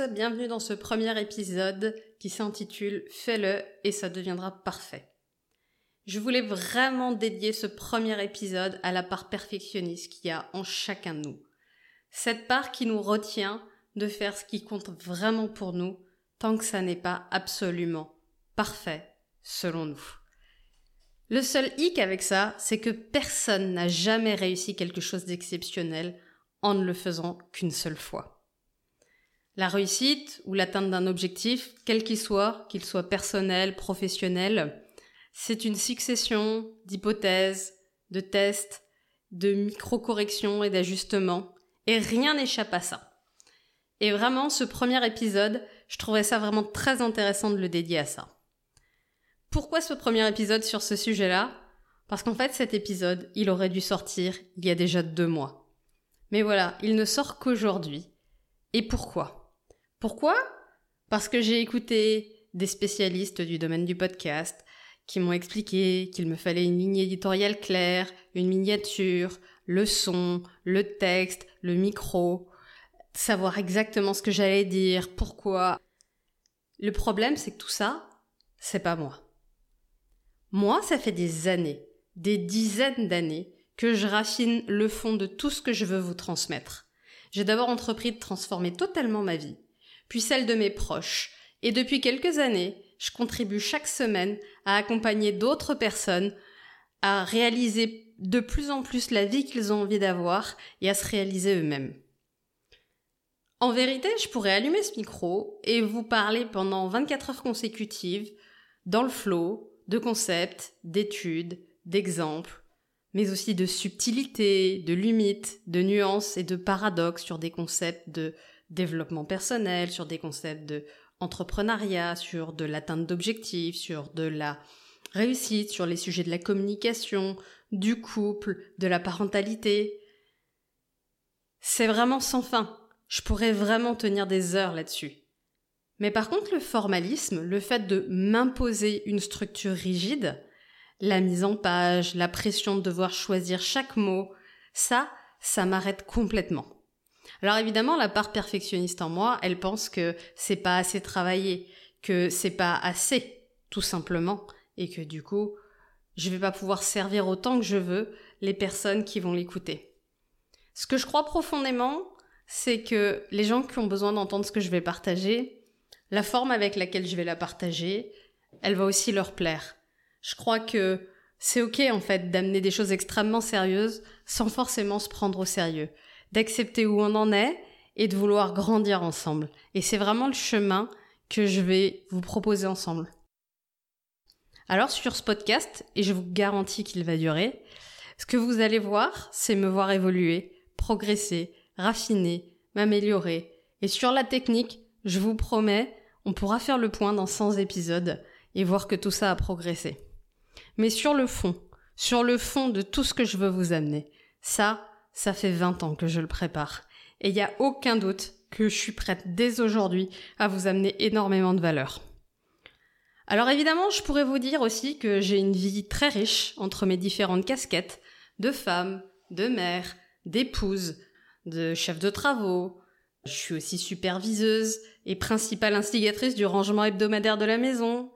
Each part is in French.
bienvenue dans ce premier épisode qui s'intitule Fais-le et ça deviendra parfait. Je voulais vraiment dédier ce premier épisode à la part perfectionniste qu'il y a en chacun de nous. Cette part qui nous retient de faire ce qui compte vraiment pour nous tant que ça n'est pas absolument parfait selon nous. Le seul hic avec ça, c'est que personne n'a jamais réussi quelque chose d'exceptionnel en ne le faisant qu'une seule fois. La réussite ou l'atteinte d'un objectif, quel qu'il soit, qu'il soit personnel, professionnel, c'est une succession d'hypothèses, de tests, de micro-corrections et d'ajustements, et rien n'échappe à ça. Et vraiment, ce premier épisode, je trouvais ça vraiment très intéressant de le dédier à ça. Pourquoi ce premier épisode sur ce sujet-là? Parce qu'en fait, cet épisode, il aurait dû sortir il y a déjà deux mois. Mais voilà, il ne sort qu'aujourd'hui. Et pourquoi? Pourquoi? Parce que j'ai écouté des spécialistes du domaine du podcast, qui m'ont expliqué qu'il me fallait une ligne éditoriale claire, une miniature, le son, le texte, le micro, savoir exactement ce que j'allais dire, pourquoi. Le problème, c'est que tout ça, c'est pas moi. Moi, ça fait des années, des dizaines d'années, que je raffine le fond de tout ce que je veux vous transmettre. J'ai d'abord entrepris de transformer totalement ma vie, puis celle de mes proches, et depuis quelques années, je contribue chaque semaine à accompagner d'autres personnes à réaliser de plus en plus la vie qu'ils ont envie d'avoir et à se réaliser eux-mêmes. En vérité, je pourrais allumer ce micro et vous parler pendant 24 heures consécutives dans le flot de concepts, d'études, d'exemples, mais aussi de subtilité, de limites, de nuances et de paradoxes sur des concepts de développement personnel, sur des concepts de entrepreneuriat, sur de l'atteinte d'objectifs, sur de la réussite, sur les sujets de la communication, du couple, de la parentalité. C'est vraiment sans fin. Je pourrais vraiment tenir des heures là-dessus. Mais par contre, le formalisme, le fait de m'imposer une structure rigide, la mise en page, la pression de devoir choisir chaque mot, ça, ça m'arrête complètement. Alors évidemment, la part perfectionniste en moi, elle pense que c'est pas assez travaillé, que c'est pas assez, tout simplement, et que du coup, je vais pas pouvoir servir autant que je veux les personnes qui vont l'écouter. Ce que je crois profondément, c'est que les gens qui ont besoin d'entendre ce que je vais partager, la forme avec laquelle je vais la partager, elle va aussi leur plaire. Je crois que c'est ok en fait d'amener des choses extrêmement sérieuses sans forcément se prendre au sérieux d'accepter où on en est et de vouloir grandir ensemble. Et c'est vraiment le chemin que je vais vous proposer ensemble. Alors sur ce podcast, et je vous garantis qu'il va durer, ce que vous allez voir, c'est me voir évoluer, progresser, raffiner, m'améliorer. Et sur la technique, je vous promets, on pourra faire le point dans 100 épisodes et voir que tout ça a progressé. Mais sur le fond, sur le fond de tout ce que je veux vous amener, ça, ça fait 20 ans que je le prépare. Et il n'y a aucun doute que je suis prête dès aujourd'hui à vous amener énormément de valeur. Alors évidemment, je pourrais vous dire aussi que j'ai une vie très riche entre mes différentes casquettes de femme, de mère, d'épouse, de chef de travaux. Je suis aussi superviseuse et principale instigatrice du rangement hebdomadaire de la maison.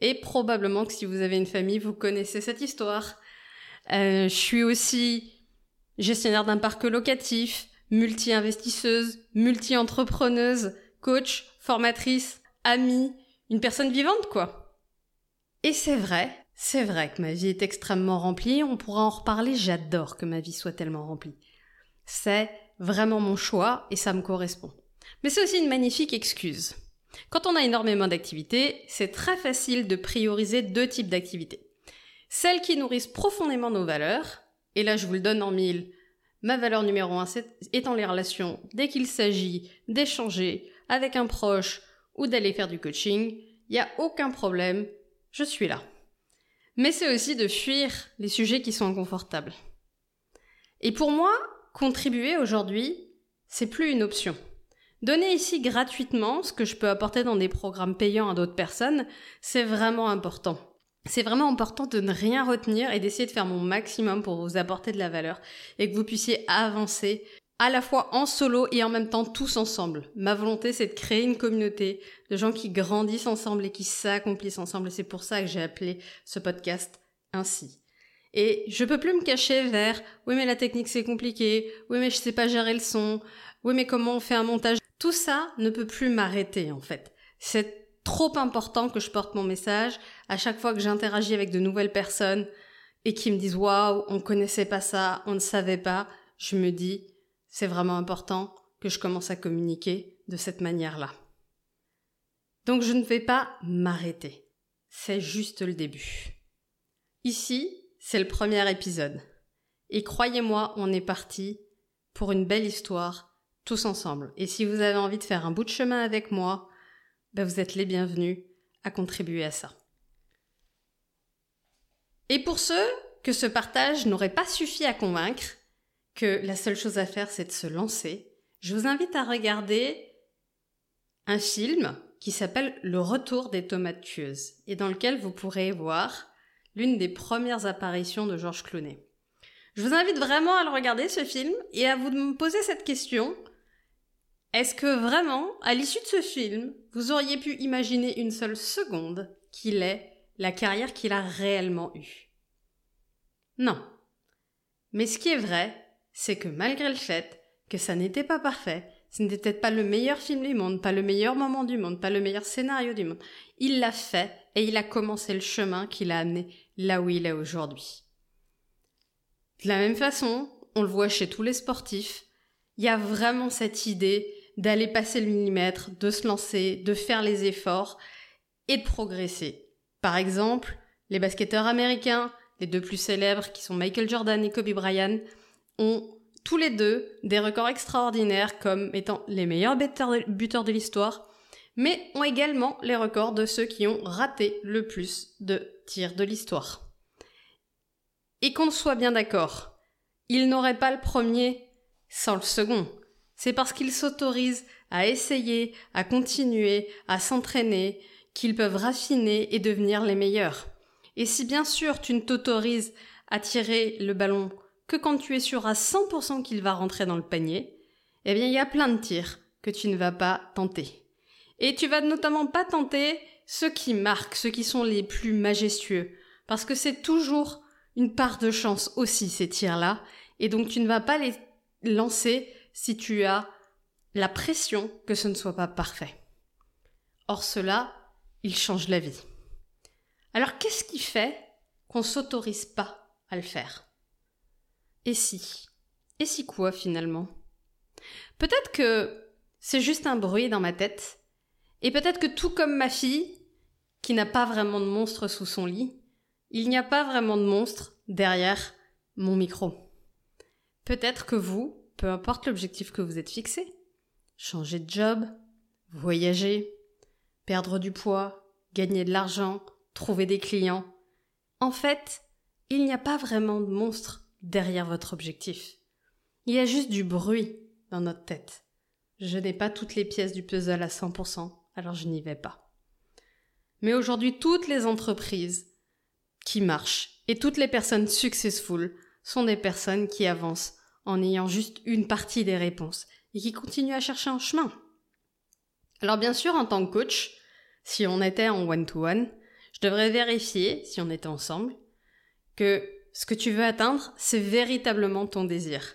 Et probablement que si vous avez une famille, vous connaissez cette histoire. Euh, je suis aussi gestionnaire d'un parc locatif, multi-investisseuse, multi-entrepreneuse, coach, formatrice, amie, une personne vivante quoi. Et c'est vrai, c'est vrai que ma vie est extrêmement remplie, on pourra en reparler, j'adore que ma vie soit tellement remplie. C'est vraiment mon choix et ça me correspond. Mais c'est aussi une magnifique excuse. Quand on a énormément d'activités, c'est très facile de prioriser deux types d'activités. Celles qui nourrissent profondément nos valeurs, et là je vous le donne en mille, ma valeur numéro un étant les relations. Dès qu'il s'agit d'échanger avec un proche ou d'aller faire du coaching, il n'y a aucun problème, je suis là. Mais c'est aussi de fuir les sujets qui sont inconfortables. Et pour moi, contribuer aujourd'hui, c'est plus une option. Donner ici gratuitement ce que je peux apporter dans des programmes payants à d'autres personnes, c'est vraiment important c'est vraiment important de ne rien retenir et d'essayer de faire mon maximum pour vous apporter de la valeur et que vous puissiez avancer à la fois en solo et en même temps tous ensemble. Ma volonté, c'est de créer une communauté de gens qui grandissent ensemble et qui s'accomplissent ensemble. C'est pour ça que j'ai appelé ce podcast ainsi. Et je peux plus me cacher vers oui mais la technique c'est compliqué, oui mais je sais pas gérer le son, oui mais comment on fait un montage? Tout ça ne peut plus m'arrêter en fait. Trop important que je porte mon message à chaque fois que j'interagis avec de nouvelles personnes et qui me disent waouh, on connaissait pas ça, on ne savait pas. Je me dis c'est vraiment important que je commence à communiquer de cette manière-là. Donc je ne vais pas m'arrêter. C'est juste le début. Ici, c'est le premier épisode. Et croyez-moi, on est parti pour une belle histoire, tous ensemble. Et si vous avez envie de faire un bout de chemin avec moi, ben vous êtes les bienvenus à contribuer à ça. Et pour ceux que ce partage n'aurait pas suffi à convaincre, que la seule chose à faire c'est de se lancer, je vous invite à regarder un film qui s'appelle Le retour des tomates tueuses et dans lequel vous pourrez voir l'une des premières apparitions de Georges Clooney. Je vous invite vraiment à le regarder ce film et à vous poser cette question. Est-ce que vraiment, à l'issue de ce film, vous auriez pu imaginer une seule seconde qu'il ait la carrière qu'il a réellement eue? Non. Mais ce qui est vrai, c'est que malgré le fait que ça n'était pas parfait, ce n'était peut-être pas le meilleur film du monde, pas le meilleur moment du monde, pas le meilleur scénario du monde, il l'a fait et il a commencé le chemin qui l'a amené là où il est aujourd'hui. De la même façon, on le voit chez tous les sportifs, il y a vraiment cette idée d'aller passer le millimètre, de se lancer, de faire les efforts et de progresser. Par exemple, les basketteurs américains, les deux plus célèbres qui sont Michael Jordan et Kobe Bryant, ont tous les deux des records extraordinaires comme étant les meilleurs buteurs de l'histoire, mais ont également les records de ceux qui ont raté le plus de tirs de l'histoire. Et qu'on soit bien d'accord, ils n'auraient pas le premier sans le second. C'est parce qu'ils s'autorisent à essayer, à continuer, à s'entraîner, qu'ils peuvent raffiner et devenir les meilleurs. Et si bien sûr tu ne t'autorises à tirer le ballon que quand tu es sûr à 100% qu'il va rentrer dans le panier, eh bien il y a plein de tirs que tu ne vas pas tenter. Et tu vas notamment pas tenter ceux qui marquent, ceux qui sont les plus majestueux, parce que c'est toujours une part de chance aussi ces tirs-là, et donc tu ne vas pas les lancer si tu as la pression que ce ne soit pas parfait. Or cela, il change la vie. Alors qu'est-ce qui fait qu'on s'autorise pas à le faire? Et si? Et si quoi finalement? Peut-être que c'est juste un bruit dans ma tête, et peut-être que tout comme ma fille, qui n'a pas vraiment de monstre sous son lit, il n'y a pas vraiment de monstre derrière mon micro. Peut-être que vous, peu importe l'objectif que vous êtes fixé, changer de job, voyager, perdre du poids, gagner de l'argent, trouver des clients, en fait, il n'y a pas vraiment de monstre derrière votre objectif. Il y a juste du bruit dans notre tête. Je n'ai pas toutes les pièces du puzzle à 100%, alors je n'y vais pas. Mais aujourd'hui, toutes les entreprises qui marchent et toutes les personnes successful sont des personnes qui avancent en ayant juste une partie des réponses et qui continuent à chercher un chemin. Alors bien sûr, en tant que coach, si on était en one-to-one, je devrais vérifier, si on était ensemble, que ce que tu veux atteindre, c'est véritablement ton désir.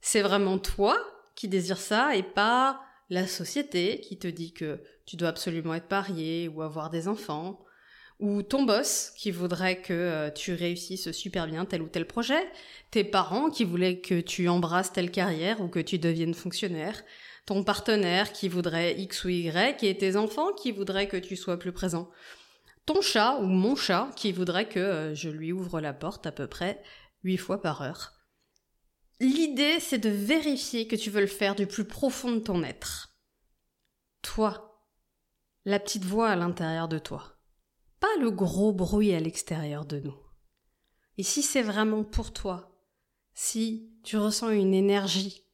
C'est vraiment toi qui désires ça et pas la société qui te dit que tu dois absolument être marié ou avoir des enfants, ou ton boss qui voudrait que euh, tu réussisses super bien tel ou tel projet, tes parents qui voulaient que tu embrasses telle carrière ou que tu deviennes fonctionnaire, ton partenaire qui voudrait X ou Y et tes enfants qui voudraient que tu sois plus présent ton chat ou mon chat qui voudrait que euh, je lui ouvre la porte à peu près huit fois par heure. L'idée, c'est de vérifier que tu veux le faire du plus profond de ton être. Toi, la petite voix à l'intérieur de toi, pas le gros bruit à l'extérieur de nous. Et si c'est vraiment pour toi, si tu ressens une énergie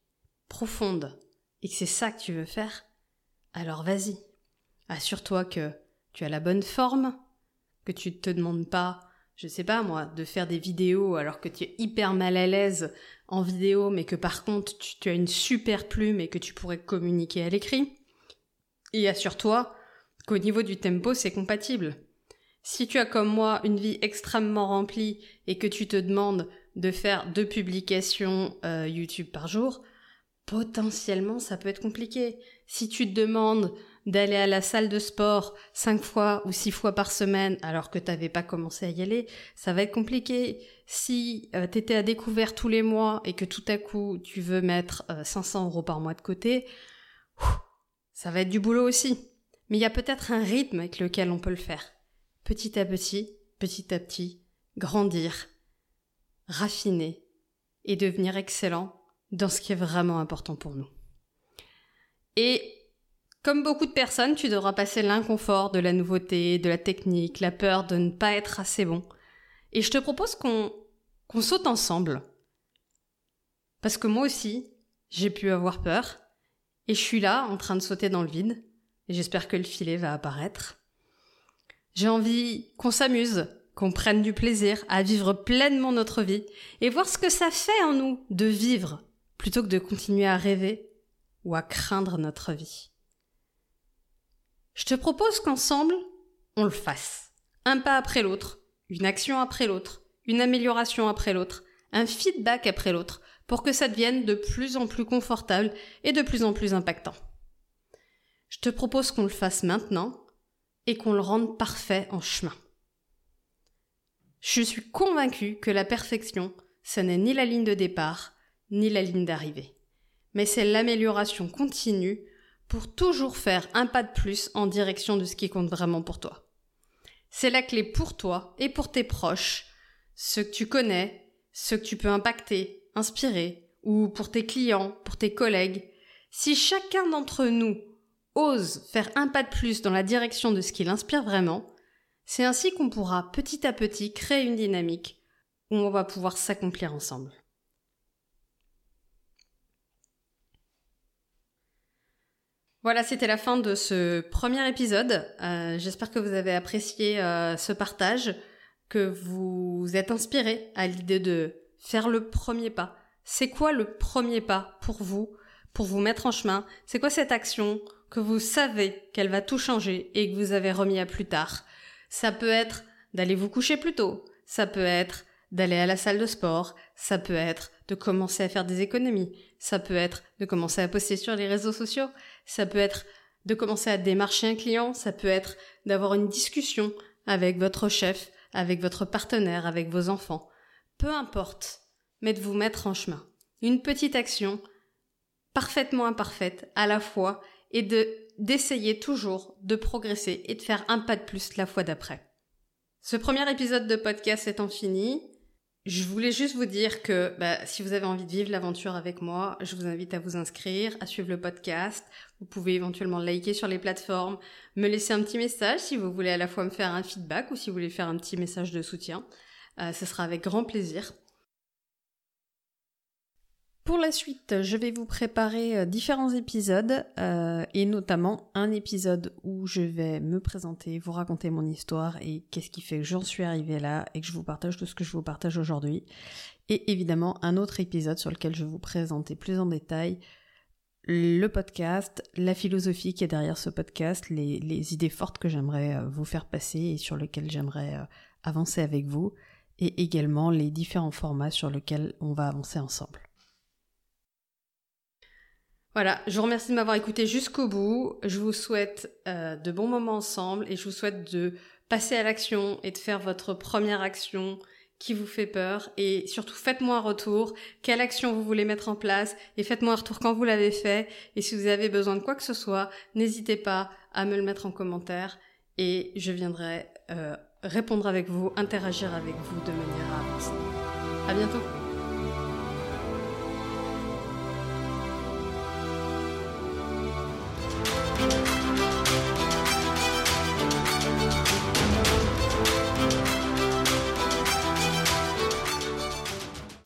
profonde et que c'est ça que tu veux faire, alors vas-y. Assure-toi que tu as la bonne forme, que tu ne te demandes pas je sais pas moi, de faire des vidéos alors que tu es hyper mal à l'aise en vidéo, mais que par contre tu, as une super plume et que tu pourrais communiquer à l'écrit. Et assure-toi qu'au niveau du tempo, c'est compatible. Si tu as comme moi une vie extrêmement remplie et que tu te demandes de faire deux publications euh, YouTube par jour, potentiellement ça peut être compliqué. Si tu te demandes d'aller à la salle de sport cinq fois ou six fois par semaine alors que tu n'avais pas commencé à y aller, ça va être compliqué. Si euh, tu étais à découvert tous les mois et que tout à coup tu veux mettre 500 euh, euros par mois de côté, ça va être du boulot aussi. Mais il y a peut-être un rythme avec lequel on peut le faire. Petit à petit, petit à petit, grandir, raffiner et devenir excellent dans ce qui est vraiment important pour nous. Et comme beaucoup de personnes, tu devras passer l'inconfort de la nouveauté, de la technique, la peur de ne pas être assez bon. Et je te propose qu'on saute ensemble. Parce que moi aussi, j'ai pu avoir peur. Et je suis là, en train de sauter dans le vide. Et j'espère que le filet va apparaître. J'ai envie qu'on s'amuse, qu'on prenne du plaisir à vivre pleinement notre vie et voir ce que ça fait en nous de vivre plutôt que de continuer à rêver ou à craindre notre vie. Je te propose qu'ensemble, on le fasse. Un pas après l'autre, une action après l'autre, une amélioration après l'autre, un feedback après l'autre, pour que ça devienne de plus en plus confortable et de plus en plus impactant. Je te propose qu'on le fasse maintenant et qu'on le rende parfait en chemin. Je suis convaincue que la perfection, ce n'est ni la ligne de départ, ni la ligne d'arrivée, mais c'est l'amélioration continue pour toujours faire un pas de plus en direction de ce qui compte vraiment pour toi. C'est la clé pour toi et pour tes proches, ceux que tu connais, ceux que tu peux impacter, inspirer, ou pour tes clients, pour tes collègues. Si chacun d'entre nous ose faire un pas de plus dans la direction de ce qui l'inspire vraiment, c'est ainsi qu'on pourra petit à petit créer une dynamique où on va pouvoir s'accomplir ensemble. Voilà, c'était la fin de ce premier épisode. Euh, j'espère que vous avez apprécié euh, ce partage, que vous êtes inspiré à l'idée de faire le premier pas. C'est quoi le premier pas pour vous, pour vous mettre en chemin? C'est quoi cette action que vous savez qu'elle va tout changer et que vous avez remis à plus tard. Ça peut être d'aller vous coucher plus tôt, ça peut être d'aller à la salle de sport, ça peut être de commencer à faire des économies, ça peut être de commencer à poster sur les réseaux sociaux, ça peut être de commencer à démarcher un client, ça peut être d'avoir une discussion avec votre chef, avec votre partenaire, avec vos enfants. Peu importe, mais de vous mettre en chemin. Une petite action, parfaitement imparfaite à la fois, et de d'essayer toujours de progresser et de faire un pas de plus la fois d'après. Ce premier épisode de podcast étant fini, je voulais juste vous dire que bah, si vous avez envie de vivre l'aventure avec moi, je vous invite à vous inscrire, à suivre le podcast. Vous pouvez éventuellement liker sur les plateformes, me laisser un petit message si vous voulez à la fois me faire un feedback ou si vous voulez faire un petit message de soutien. Euh, ce sera avec grand plaisir. Pour la suite, je vais vous préparer euh, différents épisodes euh, et notamment un épisode où je vais me présenter, vous raconter mon histoire et qu'est-ce qui fait que j'en suis arrivée là et que je vous partage tout ce que je vous partage aujourd'hui. Et évidemment un autre épisode sur lequel je vais vous présenter plus en détail le podcast, la philosophie qui est derrière ce podcast, les, les idées fortes que j'aimerais euh, vous faire passer et sur lesquelles j'aimerais avancer avec vous et également les différents formats sur lesquels on va avancer ensemble. Voilà, je vous remercie de m'avoir écouté jusqu'au bout. Je vous souhaite euh, de bons moments ensemble et je vous souhaite de passer à l'action et de faire votre première action qui vous fait peur et surtout faites-moi un retour, quelle action vous voulez mettre en place et faites-moi un retour quand vous l'avez fait et si vous avez besoin de quoi que ce soit, n'hésitez pas à me le mettre en commentaire et je viendrai euh, répondre avec vous, interagir avec vous de manière avancée. À bientôt